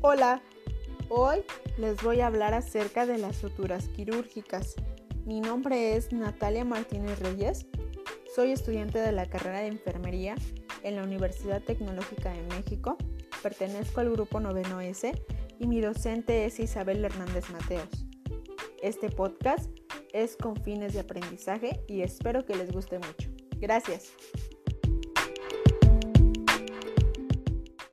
Hola, hoy les voy a hablar acerca de las suturas quirúrgicas. Mi nombre es Natalia Martínez Reyes, soy estudiante de la carrera de enfermería en la Universidad Tecnológica de México, pertenezco al grupo noveno S y mi docente es Isabel Hernández Mateos. Este podcast es con fines de aprendizaje y espero que les guste mucho. Gracias.